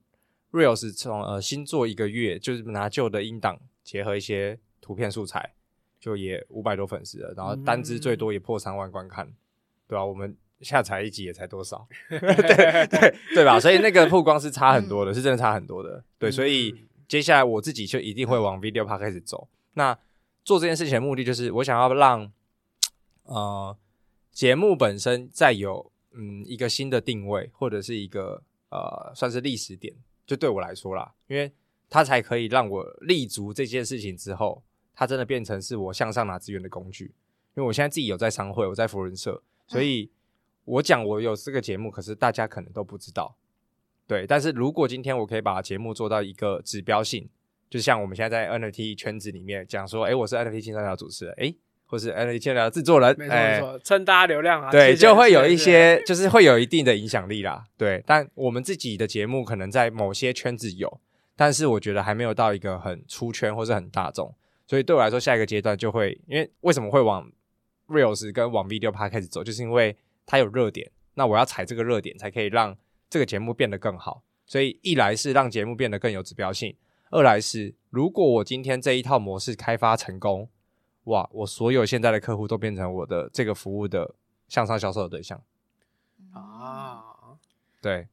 reels 从呃新做一个月，就是拿旧的音档结合一些图片素材。就也五百多粉丝了，然后单支最多也破三万观看，嗯、对吧、啊？我们下载一集也才多少，(laughs) 对对对吧？所以那个曝光是差很多的，嗯、是真的差很多的。对，所以接下来我自己就一定会往 video Park 开始走。那做这件事情的目的就是，我想要让呃节目本身再有嗯一个新的定位，或者是一个呃算是历史点，就对我来说啦，因为它才可以让我立足这件事情之后。它真的变成是我向上拿资源的工具，因为我现在自己有在商会，我在福人社，所以我讲我有这个节目，可是大家可能都不知道，对。但是如果今天我可以把节目做到一个指标性，就像我们现在在 NFT 圈子里面讲说，哎、欸，我是 NFT 青山聊主持人，哎、欸，或是山聊制作人，没错没错，大家流量啊，对，就会有一些，就是会有一定的影响力啦，对。但我们自己的节目可能在某些圈子有，但是我觉得还没有到一个很出圈或是很大众。所以对我来说，下一个阶段就会，因为为什么会往 Reels 跟往 Video Part 开始走，就是因为它有热点，那我要踩这个热点，才可以让这个节目变得更好。所以一来是让节目变得更有指标性，二来是如果我今天这一套模式开发成功，哇，我所有现在的客户都变成我的这个服务的向上销售的对象啊，对。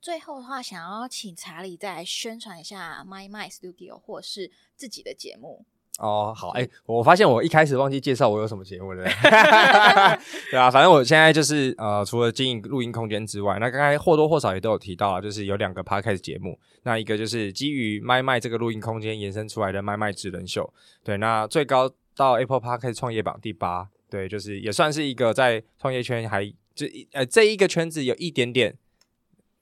最后的话，想要请查理再来宣传一下 My My Studio 或是自己的节目哦。好，哎、欸，我发现我一开始忘记介绍我有什么节目了。(laughs) 对啊，反正我现在就是呃，除了经营录音空间之外，那刚才或多或少也都有提到啊，就是有两个 Podcast 节目。那一个就是基于 My My 这个录音空间延伸出来的 My My 职人秀。对，那最高到 Apple Podcast 创业榜第八。对，就是也算是一个在创业圈还就呃这一个圈子有一点点。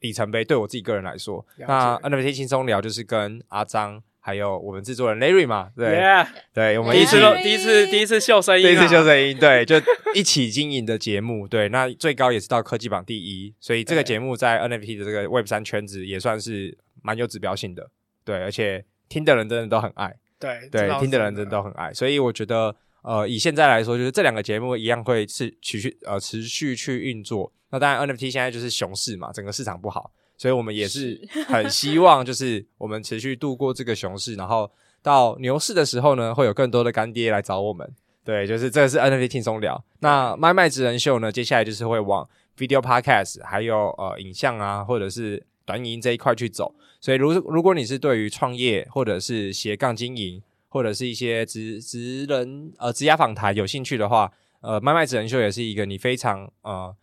里程碑对我自己个人来说，那 NFT 轻松聊就是跟阿张还有我们制作人 Larry 嘛，对，yeah, 对，我们一起第一次第一次秀声音，第一次秀声音，对，就一起经营的节目，对，那最高也是到科技榜第一，所以这个节目在 NFT 的这个 Web 三圈子也算是蛮有指标性的，对，而且听的人真的都很爱，对对，听的人真的都很爱，所以我觉得呃，以现在来说，就是这两个节目一样会是持续呃持续去运作。那当然，NFT 现在就是熊市嘛，整个市场不好，所以我们也是很希望，就是我们持续度过这个熊市，然后到牛市的时候呢，会有更多的干爹来找我们。对，就是这个是 NFT 轻松聊。那 My My 职人秀呢，接下来就是会往 Video Podcast 还有呃影像啊，或者是短影音这一块去走。所以如如果你是对于创业或者是斜杠经营，或者是一些职职人呃职涯访谈有兴趣的话，呃 My My 职人秀也是一个你非常呃。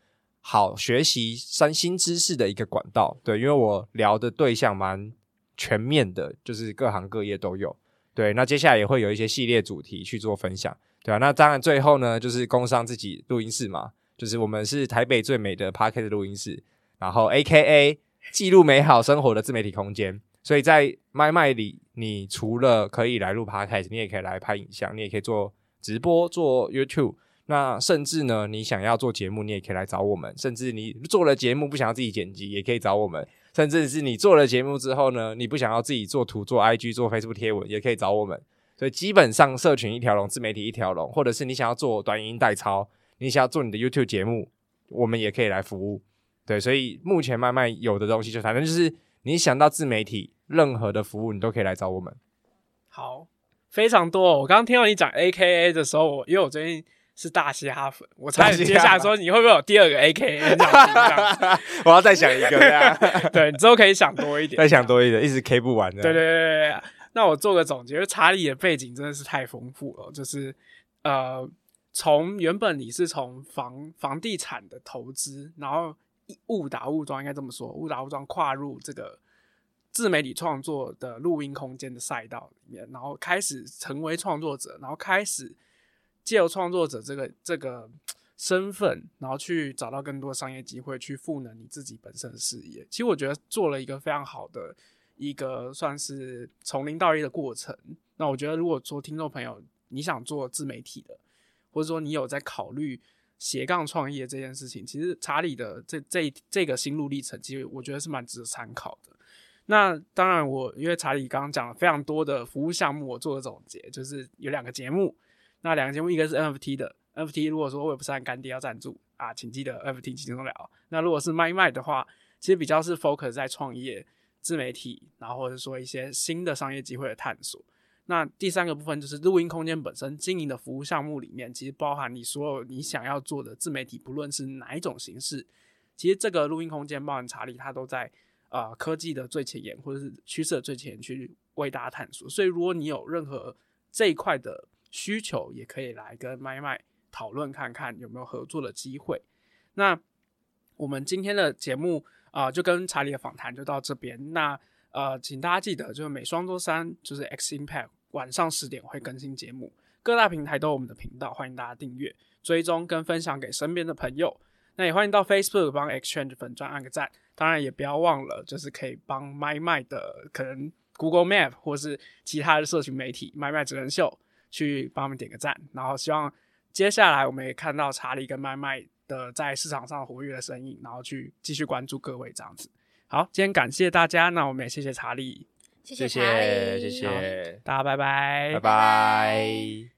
好学习三新知识的一个管道，对，因为我聊的对象蛮全面的，就是各行各业都有，对。那接下来也会有一些系列主题去做分享，对啊。那当然最后呢，就是工商自己录音室嘛，就是我们是台北最美的 Podcast 录音室，然后 AKA 记录美好生活的自媒体空间。所以在 My My 里，你除了可以来录 Podcast，你也可以来拍影像，你也可以做直播，做 YouTube。那甚至呢，你想要做节目，你也可以来找我们。甚至你做了节目不想要自己剪辑，也可以找我们。甚至是你做了节目之后呢，你不想要自己做图、做 IG、做 Facebook 贴文，也可以找我们。所以基本上社群一条龙，自媒体一条龙，或者是你想要做短影音代操，你想要做你的 YouTube 节目，我们也可以来服务。对，所以目前慢慢有的东西就反正就是你想到自媒体任何的服务，你都可以来找我们。好，非常多。我刚刚听到你讲 AKA 的时候，因为我最近是大嘻哈粉，我差点接下来说你会不会有第二个样 (laughs) 我要再想一个，对 (laughs) 你之后可以想多一点，再想多一点，一直 K 不完的。对对对对对。那我做个总结，查理的背景真的是太丰富了，就是呃，从原本你是从房房地产的投资，然后。误打误撞，应该这么说，误打误撞跨入这个自媒体创作的录音空间的赛道里面，然后开始成为创作者，然后开始借由创作者这个这个身份，然后去找到更多商业机会，去赋能你自己本身的事业。其实我觉得做了一个非常好的一个算是从零到一的过程。那我觉得，如果说听众朋友你想做自媒体的，或者说你有在考虑。斜杠创业这件事情，其实查理的这这这个心路历程，其实我觉得是蛮值得参考的。那当然我，我因为查理刚刚讲了非常多的服务项目，我做了总结，就是有两个节目。那两个节目，一个是 NFT 的 NFT，如果说我也不是按干爹要赞助啊，请记得 NFT 轻松聊。那如果是麦麦的话，其实比较是 focus 在创业、自媒体，然后或者说一些新的商业机会的探索。那第三个部分就是录音空间本身经营的服务项目里面，其实包含你所有你想要做的自媒体，不论是哪一种形式，其实这个录音空间包含查理，它都在呃科技的最前沿或者是趋势的最前沿去为大家探索。所以如果你有任何这一块的需求，也可以来跟麦麦讨论看看有没有合作的机会。那我们今天的节目啊、就跟查理的访谈就到这边。那呃，请大家记得，就是每双周三就是 X Impact 晚上十点会更新节目，各大平台都有我们的频道，欢迎大家订阅、追踪跟分享给身边的朋友。那也欢迎到 Facebook 帮 Exchange 粉专按个赞，当然也不要忘了，就是可以帮麦麦的可能 Google Map 或是其他的社群媒体麦麦职人秀去帮我们点个赞。然后希望接下来我们也看到查理跟麦麦的在市场上活跃的身影，然后去继续关注各位这样子。好，今天感谢大家，那我们也谢谢查理，谢谢查理，谢谢，谢谢，大家拜拜，拜拜。